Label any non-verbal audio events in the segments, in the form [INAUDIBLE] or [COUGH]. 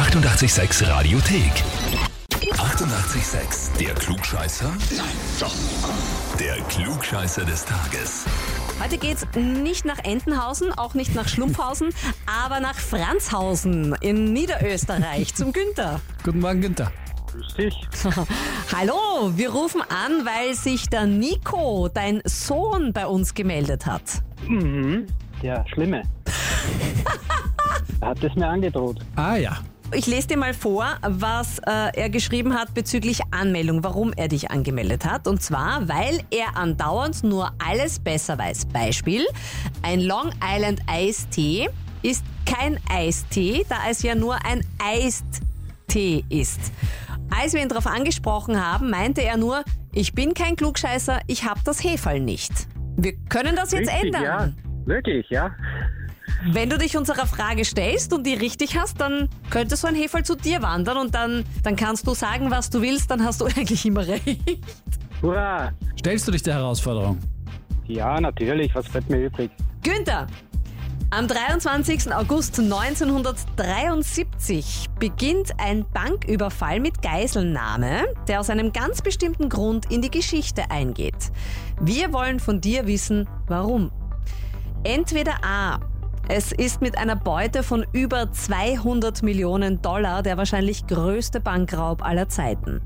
886 Radiothek. 88,6. Der Klugscheißer? Nein, doch. Der Klugscheißer des Tages. Heute geht's nicht nach Entenhausen, auch nicht nach Schlumpfhausen, [LAUGHS] aber nach Franzhausen in Niederösterreich [LAUGHS] zum Günther. Guten Morgen, Günther. Grüß dich. [LAUGHS] Hallo, wir rufen an, weil sich der Nico, dein Sohn, bei uns gemeldet hat. Mhm. Der Schlimme. er hat es mir angedroht. Ah ja. Ich lese dir mal vor, was äh, er geschrieben hat bezüglich Anmeldung, warum er dich angemeldet hat. Und zwar, weil er andauernd nur alles besser weiß. Beispiel, ein Long Island Eistee ist kein Eistee, da es ja nur ein Eistee ist. Als wir ihn darauf angesprochen haben, meinte er nur, ich bin kein Klugscheißer, ich habe das Hefall nicht. Wir können das jetzt Richtig, ändern. ja. Wirklich, ja. Wenn du dich unserer Frage stellst und die richtig hast, dann könnte so ein Hefall zu dir wandern und dann, dann kannst du sagen, was du willst, dann hast du [LAUGHS] eigentlich immer recht. Hurra. Stellst du dich der Herausforderung? Ja, natürlich. Was bleibt mir übrig? Günther, am 23. August 1973 beginnt ein Banküberfall mit Geiselnahme, der aus einem ganz bestimmten Grund in die Geschichte eingeht. Wir wollen von dir wissen, warum. Entweder A. Es ist mit einer Beute von über 200 Millionen Dollar der wahrscheinlich größte Bankraub aller Zeiten.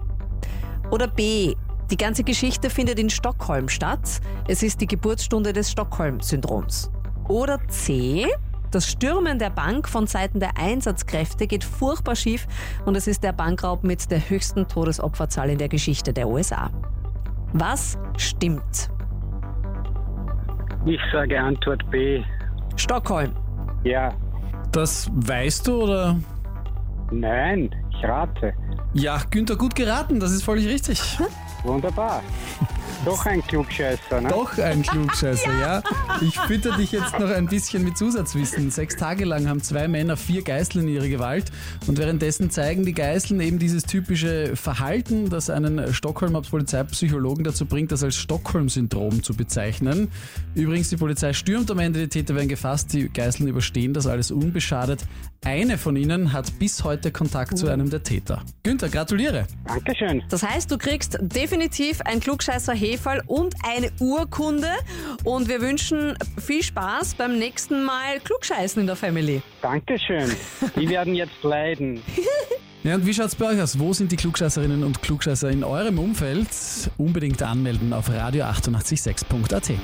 Oder B. Die ganze Geschichte findet in Stockholm statt. Es ist die Geburtsstunde des Stockholm-Syndroms. Oder C. Das Stürmen der Bank von Seiten der Einsatzkräfte geht furchtbar schief und es ist der Bankraub mit der höchsten Todesopferzahl in der Geschichte der USA. Was stimmt? Ich sage Antwort B. Stockholm. Ja. Das weißt du oder? Nein, ich rate. Ja, Günther, gut geraten, das ist völlig richtig. Wunderbar. Doch ein Klugscheißer, ne? Doch ein Klugscheißer, ja. Ich fütter dich jetzt noch ein bisschen mit Zusatzwissen. Sechs Tage lang haben zwei Männer vier Geißeln in ihre Gewalt und währenddessen zeigen die Geißeln eben dieses typische Verhalten, das einen Stockholmer Polizeipsychologen dazu bringt, das als Stockholm-Syndrom zu bezeichnen. Übrigens, die Polizei stürmt am Ende, die Täter werden gefasst, die Geißeln überstehen das alles unbeschadet. Eine von ihnen hat bis heute Kontakt zu einem der Täter. Günther, gratuliere. Dankeschön. Das heißt, du kriegst definitiv ein klugscheißer Hefall und eine Urkunde und wir wünschen viel Spaß beim nächsten Mal Klugscheißen in der Family. Dankeschön. [LAUGHS] Die werden jetzt leiden. Ja, und wie schaut's bei euch aus? Wo sind die Klugscheißerinnen und Klugscheißer in eurem Umfeld? Unbedingt anmelden auf radio886.at.